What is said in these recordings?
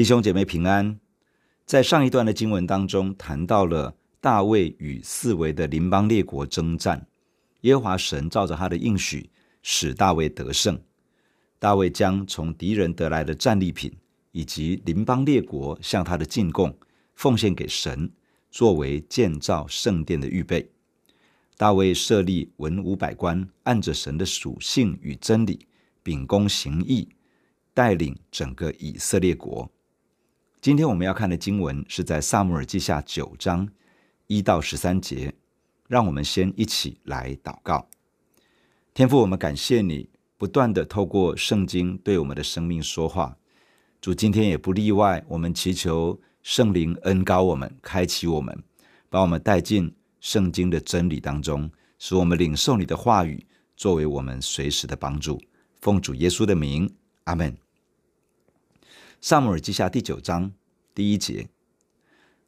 弟兄姐妹平安。在上一段的经文当中，谈到了大卫与四围的邻邦列国征战，耶和华神照着他的应许，使大卫得胜。大卫将从敌人得来的战利品，以及邻邦列国向他的进贡，奉献给神，作为建造圣殿的预备。大卫设立文武百官，按着神的属性与真理，秉公行义，带领整个以色列国。今天我们要看的经文是在撒母耳记下九章一到十三节。让我们先一起来祷告。天父，我们感谢你不断地透过圣经对我们的生命说话。主，今天也不例外，我们祈求圣灵恩膏我们，开启我们，把我们带进圣经的真理当中，使我们领受你的话语，作为我们随时的帮助。奉主耶稣的名，阿门。撒母耳记下第九章第一节，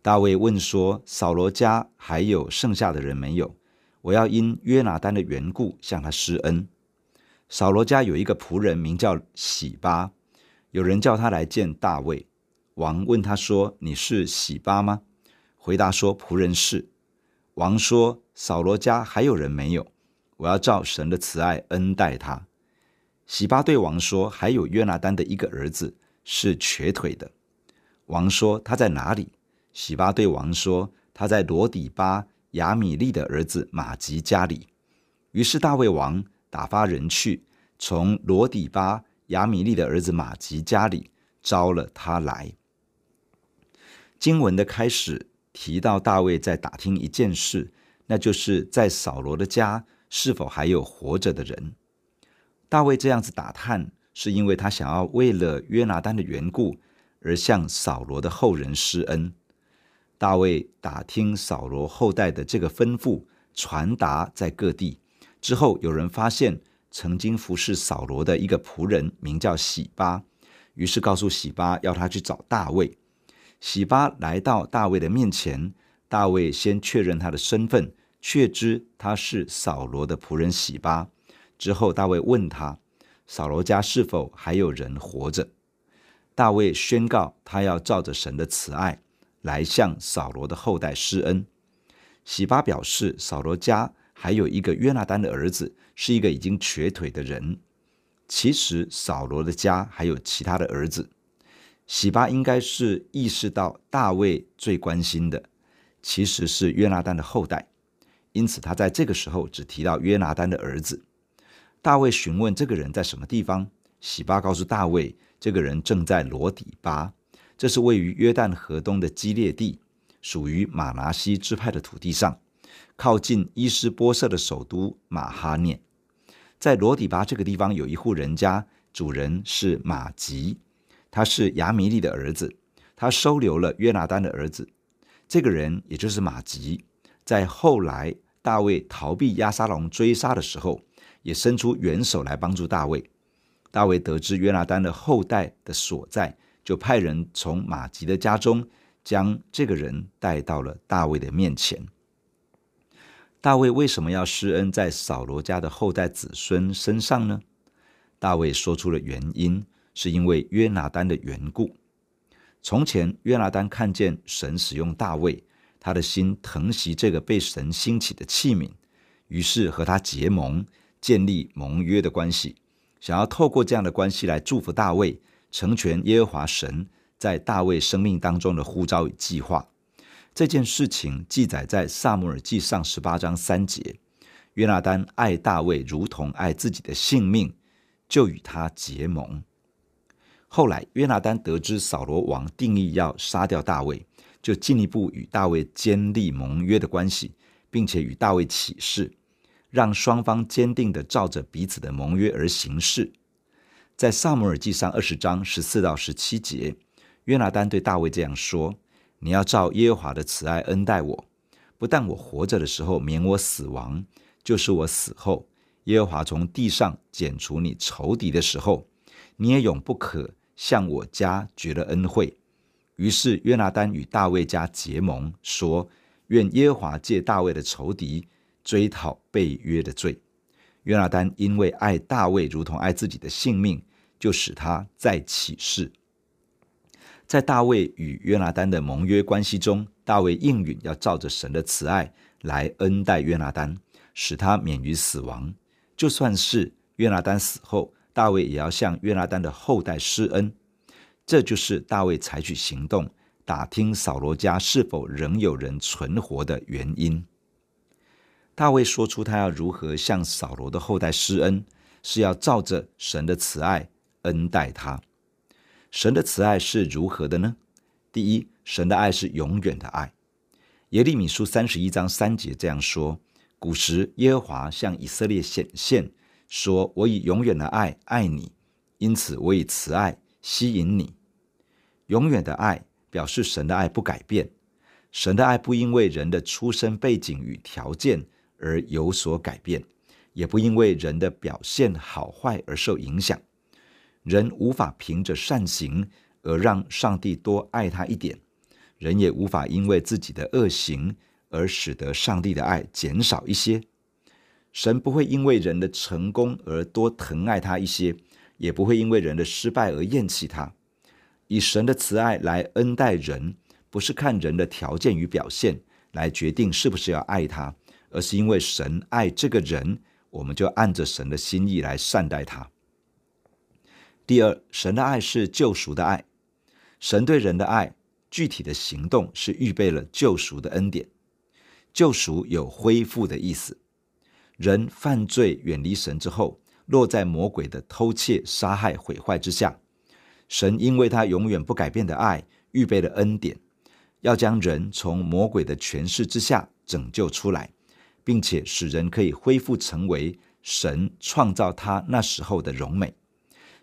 大卫问说：“扫罗家还有剩下的人没有？我要因约拿单的缘故向他施恩。”扫罗家有一个仆人名叫喜巴，有人叫他来见大卫。王问他说：“你是喜巴吗？”回答说：“仆人是。”王说：“扫罗家还有人没有？我要照神的慈爱恩待他。”喜巴对王说：“还有约拿单的一个儿子是瘸腿的。”王说：“他在哪里？”洗巴对王说：“他在罗底巴亚米利的儿子马吉家里。”于是大卫王打发人去，从罗底巴亚米利的儿子马吉家里招了他来。经文的开始。提到大卫在打听一件事，那就是在扫罗的家是否还有活着的人。大卫这样子打探，是因为他想要为了约拿单的缘故而向扫罗的后人施恩。大卫打听扫罗后代的这个吩咐传达在各地之后，有人发现曾经服侍扫罗的一个仆人名叫喜巴，于是告诉喜巴要他去找大卫。喜巴来到大卫的面前，大卫先确认他的身份，确知他是扫罗的仆人喜巴。之后，大卫问他：扫罗家是否还有人活着？大卫宣告他要照着神的慈爱来向扫罗的后代施恩。洗巴表示，扫罗家还有一个约拿单的儿子，是一个已经瘸腿的人。其实，扫罗的家还有其他的儿子。洗巴应该是意识到大卫最关心的，其实是约拿单的后代，因此他在这个时候只提到约拿单的儿子。大卫询问这个人在什么地方，洗巴告诉大卫，这个人正在罗底巴，这是位于约旦河东的基列地，属于马拿西支派的土地上，靠近伊施波设的首都马哈念。在罗底巴这个地方有一户人家，主人是马吉。他是亚米利的儿子，他收留了约拿单的儿子。这个人也就是马吉，在后来大卫逃避押沙龙追杀的时候，也伸出援手来帮助大卫。大卫得知约拿单的后代的所在，就派人从玛吉的家中将这个人带到了大卫的面前。大卫为什么要施恩在扫罗家的后代子孙身上呢？大卫说出了原因。是因为约拿单的缘故。从前约拿单看见神使用大卫，他的心疼惜这个被神兴起的器皿，于是和他结盟，建立盟约的关系，想要透过这样的关系来祝福大卫，成全耶和华神在大卫生命当中的呼召与计划。这件事情记载在撒母耳记上十八章三节。约拿单爱大卫如同爱自己的性命，就与他结盟。后来，约拿单得知扫罗王定意要杀掉大卫，就进一步与大卫建立盟约的关系，并且与大卫起誓，让双方坚定地照着彼此的盟约而行事。在撒母耳记上二十章十四到十七节，约拿单对大卫这样说：“你要照耶和华的慈爱恩待我，不但我活着的时候免我死亡，就是我死后，耶和华从地上剪除你仇敌的时候，你也永不可。”向我家绝了恩惠，于是约拿单与大卫家结盟，说：“愿耶和华借大卫的仇敌追讨背约的罪。”约拿单因为爱大卫如同爱自己的性命，就使他再起誓。在大卫与约拿单的盟约关系中，大卫应允要照着神的慈爱来恩待约拿单，使他免于死亡。就算是约拿单死后，大卫也要向约拿单的后代施恩。这就是大卫采取行动，打听扫罗家是否仍有人存活的原因。大卫说出他要如何向扫罗的后代施恩，是要照着神的慈爱恩待他。神的慈爱是如何的呢？第一，神的爱是永远的爱。耶利米书三十一章三节这样说：“古时耶和华向以色列显现，说：我以永远的爱爱你，因此我以慈爱吸引你。永远的爱表示神的爱不改变，神的爱不因为人的出生背景与条件而有所改变，也不因为人的表现好坏而受影响。”人无法凭着善行而让上帝多爱他一点，人也无法因为自己的恶行而使得上帝的爱减少一些。神不会因为人的成功而多疼爱他一些，也不会因为人的失败而厌弃他。以神的慈爱来恩待人，不是看人的条件与表现来决定是不是要爱他，而是因为神爱这个人，我们就按着神的心意来善待他。第二，神的爱是救赎的爱。神对人的爱，具体的行动是预备了救赎的恩典。救赎有恢复的意思。人犯罪远离神之后，落在魔鬼的偷窃、杀害、毁坏之下。神因为他永远不改变的爱，预备了恩典，要将人从魔鬼的权势之下拯救出来，并且使人可以恢复成为神创造他那时候的荣美。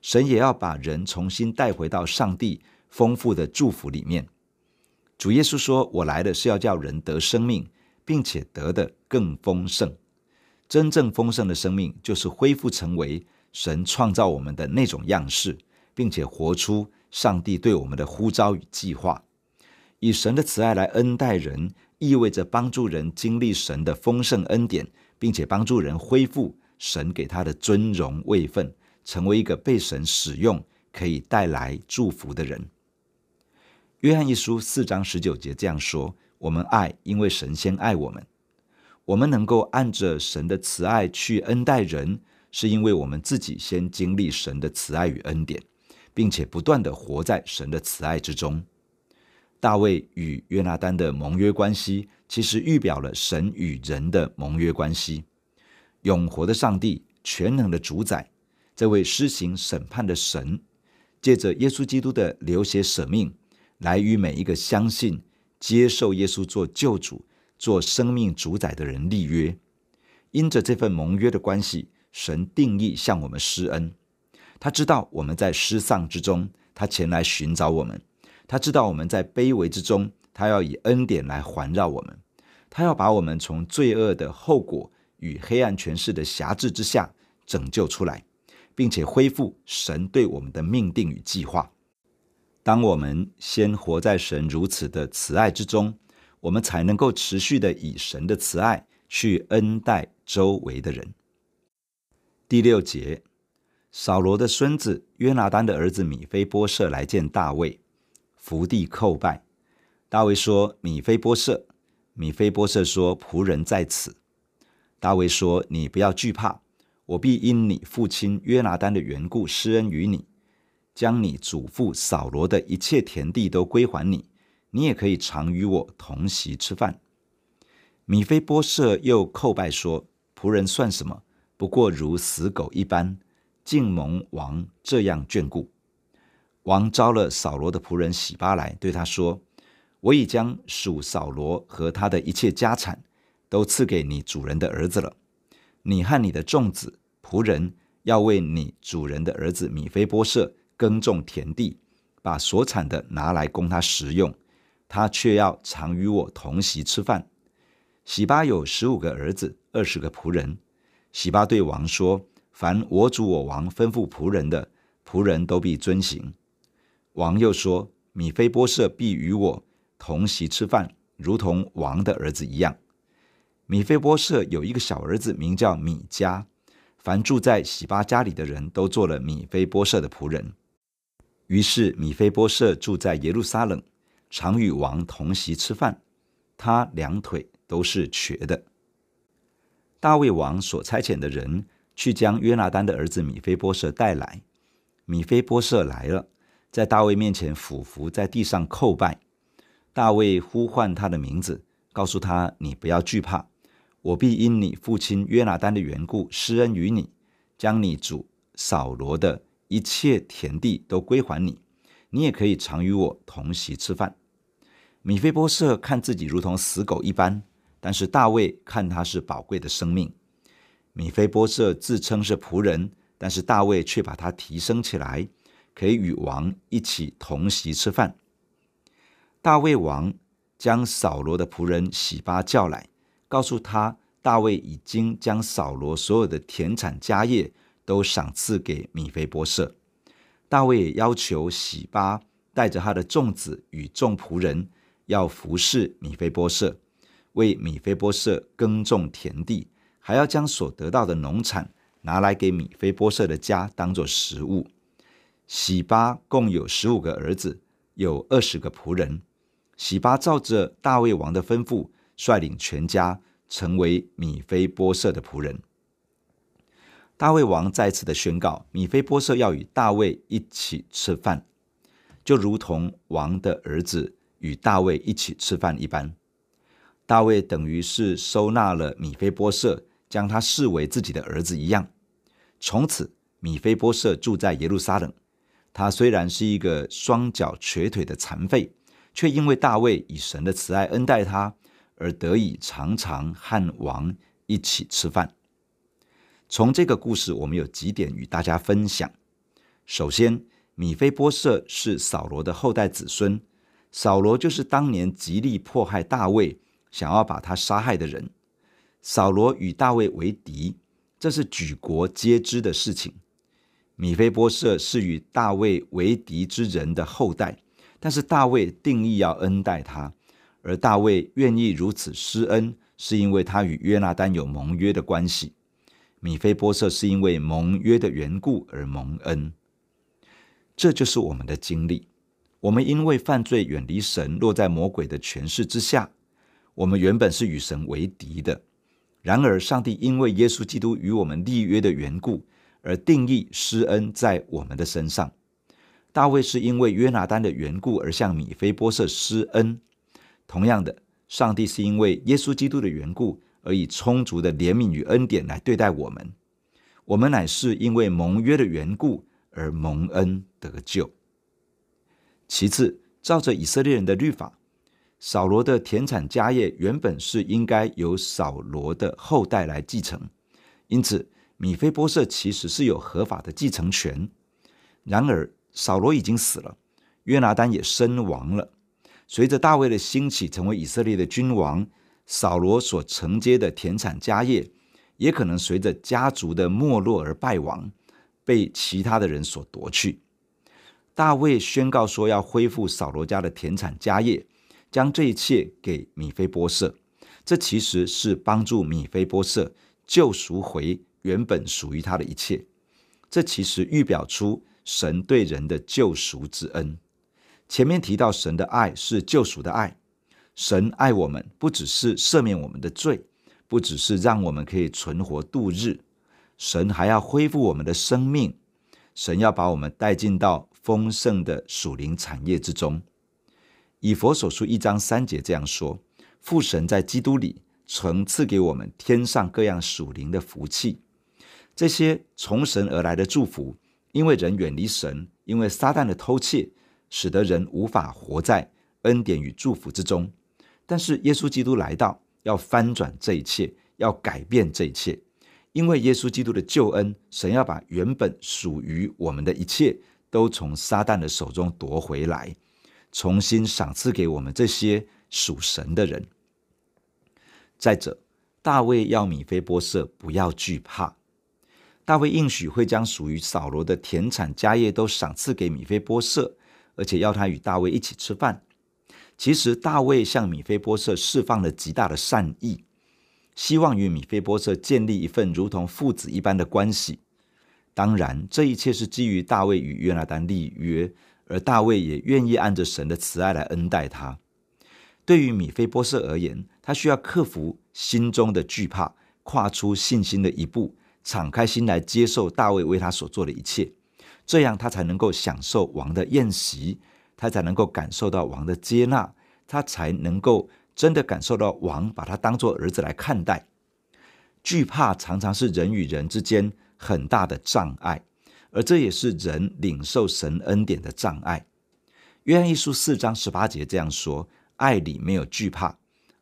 神也要把人重新带回到上帝丰富的祝福里面。主耶稣说：“我来的是要叫人得生命，并且得的更丰盛。真正丰盛的生命，就是恢复成为神创造我们的那种样式，并且活出上帝对我们的呼召与计划。以神的慈爱来恩待人，意味着帮助人经历神的丰盛恩典，并且帮助人恢复神给他的尊荣位分。”成为一个被神使用、可以带来祝福的人。约翰一书四章十九节这样说：“我们爱，因为神先爱我们。我们能够按着神的慈爱去恩待人，是因为我们自己先经历神的慈爱与恩典，并且不断地活在神的慈爱之中。”大卫与约拿单的盟约关系，其实预表了神与人的盟约关系。永活的上帝，全能的主宰。这位施行审判的神，借着耶稣基督的流血舍命，来与每一个相信、接受耶稣做救主、做生命主宰的人立约。因着这份盟约的关系，神定义向我们施恩。他知道我们在失丧之中，他前来寻找我们；他知道我们在卑微之中，他要以恩典来环绕我们。他要把我们从罪恶的后果与黑暗权势的辖制之下拯救出来。并且恢复神对我们的命定与计划。当我们先活在神如此的慈爱之中，我们才能够持续的以神的慈爱去恩待周围的人。第六节，扫罗的孙子约拿单的儿子米非波设来见大卫，伏地叩拜。大卫说：“米非波设。”米非波设说：“仆人在此。”大卫说：“你不要惧怕。”我必因你父亲约拿单的缘故施恩于你，将你祖父扫罗的一切田地都归还你，你也可以常与我同席吃饭。米非波设又叩拜说：“仆人算什么？不过如死狗一般，竟蒙王这样眷顾。”王召了扫罗的仆人洗巴来，对他说：“我已将属扫罗和他的一切家产都赐给你主人的儿子了。”你和你的众子仆人要为你主人的儿子米非波设耕种田地，把所产的拿来供他食用，他却要常与我同席吃饭。洗巴有十五个儿子，二十个仆人。洗巴对王说：“凡我主我王吩咐仆人的，仆人都必遵行。”王又说：“米非波设必与我同席吃饭，如同王的儿子一样。”米非波设有一个小儿子，名叫米迦。凡住在洗巴家里的人都做了米非波设的仆人。于是米非波设住在耶路撒冷，常与王同席吃饭。他两腿都是瘸的。大卫王所差遣的人去将约拿单的儿子米非波设带来。米非波设来了，在大卫面前俯伏在地上叩拜。大卫呼唤他的名字，告诉他：“你不要惧怕，我必因你父亲约拿单的缘故施恩于你，将你主扫罗的。”一切田地都归还你，你也可以常与我同席吃饭。米非波设看自己如同死狗一般，但是大卫看他是宝贵的生命。米非波设自称是仆人，但是大卫却把他提升起来，可以与王一起同席吃饭。大卫王将扫罗的仆人洗巴叫来，告诉他大卫已经将扫罗所有的田产家业。都赏赐给米非波设。大卫也要求洗巴带着他的众子与众仆人，要服侍米非波设，为米非波设耕种田地，还要将所得到的农产拿来给米非波设的家当做食物。洗巴共有十五个儿子，有二十个仆人。洗巴照着大卫王的吩咐，率领全家成为米非波设的仆人。大卫王再次的宣告，米非波设要与大卫一起吃饭，就如同王的儿子与大卫一起吃饭一般。大卫等于是收纳了米非波设，将他视为自己的儿子一样。从此，米非波设住在耶路撒冷。他虽然是一个双脚瘸腿的残废，却因为大卫以神的慈爱恩待他，而得以常常和王一起吃饭。从这个故事，我们有几点与大家分享。首先，米非波设是扫罗的后代子孙，扫罗就是当年极力迫害大卫，想要把他杀害的人。扫罗与大卫为敌，这是举国皆知的事情。米非波设是与大卫为敌之人的后代，但是大卫定义要恩待他，而大卫愿意如此施恩，是因为他与约拿单有盟约的关系。米非波设是因为盟约的缘故而蒙恩，这就是我们的经历。我们因为犯罪远离神，落在魔鬼的权势之下。我们原本是与神为敌的，然而上帝因为耶稣基督与我们立约的缘故，而定义施恩在我们的身上。大卫是因为约拿单的缘故而向米非波设施恩，同样的，上帝是因为耶稣基督的缘故。而以充足的怜悯与恩典来对待我们，我们乃是因为盟约的缘故而蒙恩得救。其次，照着以色列人的律法，扫罗的田产家业原本是应该由扫罗的后代来继承，因此米非波设其实是有合法的继承权。然而，扫罗已经死了，约拿单也身亡了。随着大卫的兴起，成为以色列的君王。扫罗所承接的田产家业，也可能随着家族的没落而败亡，被其他的人所夺去。大卫宣告说要恢复扫罗家的田产家业，将这一切给米非波设。这其实是帮助米非波设救赎回原本属于他的一切。这其实预表出神对人的救赎之恩。前面提到神的爱是救赎的爱。神爱我们，不只是赦免我们的罪，不只是让我们可以存活度日，神还要恢复我们的生命。神要把我们带进到丰盛的属灵产业之中。以弗所书一章三节这样说：父神在基督里曾赐给我们天上各样属灵的福气。这些从神而来的祝福，因为人远离神，因为撒旦的偷窃，使得人无法活在恩典与祝福之中。但是耶稣基督来到，要翻转这一切，要改变这一切。因为耶稣基督的救恩，神要把原本属于我们的一切，都从撒旦的手中夺回来，重新赏赐给我们这些属神的人。再者，大卫要米非波设不要惧怕，大卫应许会将属于扫罗的田产家业都赏赐给米非波设，而且要他与大卫一起吃饭。其实大卫向米非波设释放了极大的善意，希望与米非波设建立一份如同父子一般的关系。当然，这一切是基于大卫与约拿单立约，而大卫也愿意按着神的慈爱来恩待他。对于米非波设而言，他需要克服心中的惧怕，跨出信心的一步，敞开心来接受大卫为他所做的一切，这样他才能够享受王的宴席，他才能够感受到王的接纳，他才能够真的感受到王把他当做儿子来看待。惧怕常常是人与人之间很大的障碍，而这也是人领受神恩典的障碍。约翰一书四章十八节这样说：“爱里没有惧怕，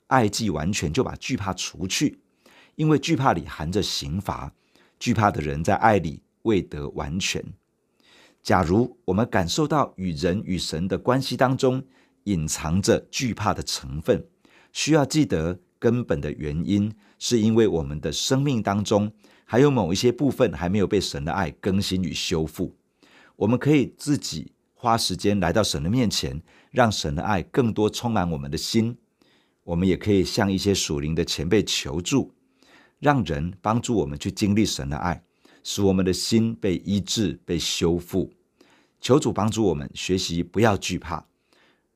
爱既完全，就把惧怕除去，因为惧怕里含着刑罚。惧怕的人在爱里未得完全。”假如我们感受到与人与神的关系当中隐藏着惧怕的成分，需要记得根本的原因，是因为我们的生命当中还有某一些部分还没有被神的爱更新与修复。我们可以自己花时间来到神的面前，让神的爱更多充满我们的心。我们也可以向一些属灵的前辈求助，让人帮助我们去经历神的爱，使我们的心被医治、被修复。求主帮助我们学习，不要惧怕，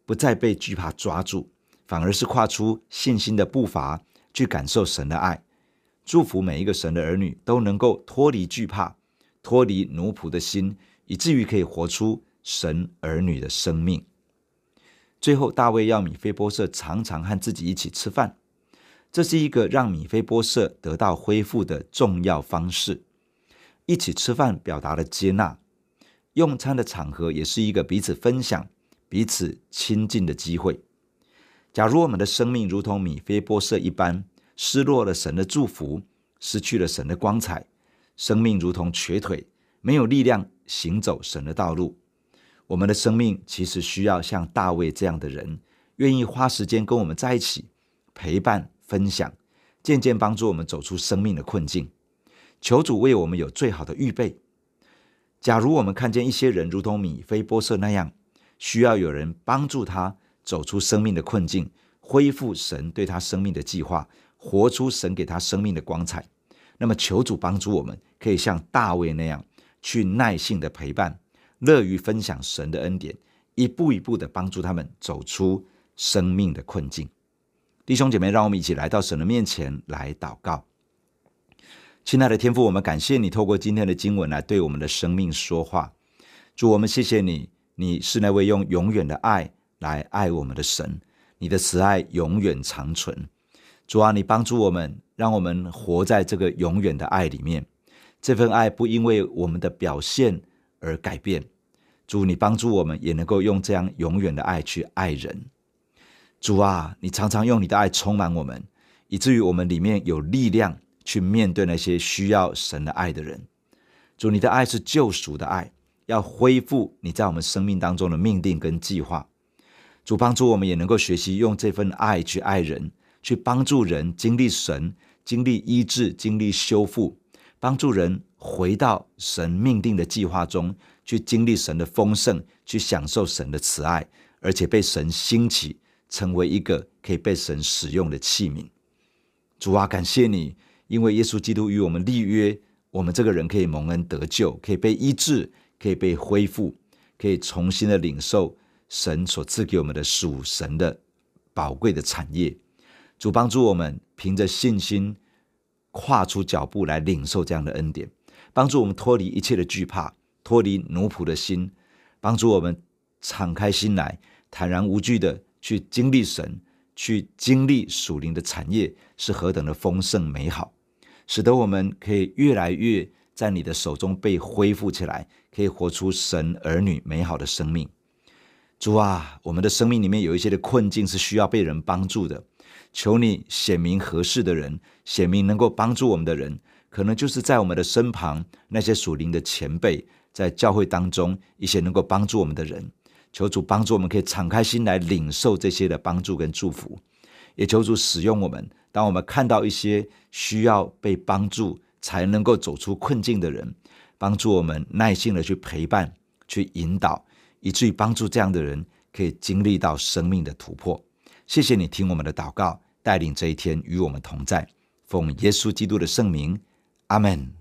不再被惧怕抓住，反而是跨出信心的步伐。去感受神的爱，祝福每一个神的儿女都能够脱离惧怕，脱离奴仆的心，以至于可以活出神儿女的生命。最后，大卫要米非波设常常和自己一起吃饭，这是一个让米非波设得到恢复的重要方式。一起吃饭表达了接纳，用餐的场合也是一个彼此分享、彼此亲近的机会。假如我们的生命如同米非波设一般，失落了神的祝福，失去了神的光彩，生命如同瘸腿，没有力量行走神的道路。我们的生命其实需要像大卫这样的人，愿意花时间跟我们在一起，陪伴、分享，渐渐帮助我们走出生命的困境。求主为我们有最好的预备。假如我们看见一些人如同米非波设那样，需要有人帮助他。走出生命的困境，恢复神对他生命的计划，活出神给他生命的光彩。那么，求主帮助我们，可以像大卫那样，去耐性的陪伴，乐于分享神的恩典，一步一步的帮助他们走出生命的困境。弟兄姐妹，让我们一起来到神的面前来祷告。亲爱的天父，我们感谢你透过今天的经文来对我们的生命说话。主，我们谢谢你，你是那位用永远的爱。来爱我们的神，你的慈爱永远长存。主啊，你帮助我们，让我们活在这个永远的爱里面。这份爱不因为我们的表现而改变。主，你帮助我们，也能够用这样永远的爱去爱人。主啊，你常常用你的爱充满我们，以至于我们里面有力量去面对那些需要神的爱的人。主，你的爱是救赎的爱，要恢复你在我们生命当中的命定跟计划。主帮助我们，也能够学习用这份爱去爱人，去帮助人经历神、经历医治、经历修复，帮助人回到神命定的计划中，去经历神的丰盛，去享受神的慈爱，而且被神兴起，成为一个可以被神使用的器皿。主啊，感谢你，因为耶稣基督与我们立约，我们这个人可以蒙恩得救，可以被医治，可以被恢复，可以重新的领受。神所赐给我们的属神的宝贵的产业，主帮助我们凭着信心跨出脚步来领受这样的恩典，帮助我们脱离一切的惧怕，脱离奴仆的心，帮助我们敞开心来，坦然无惧的去经历神，去经历属灵的产业是何等的丰盛美好，使得我们可以越来越在你的手中被恢复起来，可以活出神儿女美好的生命。主啊，我们的生命里面有一些的困境是需要被人帮助的，求你显明合适的人，显明能够帮助我们的人，可能就是在我们的身旁那些属灵的前辈，在教会当中一些能够帮助我们的人，求主帮助我们，可以敞开心来领受这些的帮助跟祝福，也求主使用我们，当我们看到一些需要被帮助才能够走出困境的人，帮助我们耐心的去陪伴，去引导。以至于帮助这样的人可以经历到生命的突破。谢谢你听我们的祷告，带领这一天与我们同在。奉耶稣基督的圣名，阿门。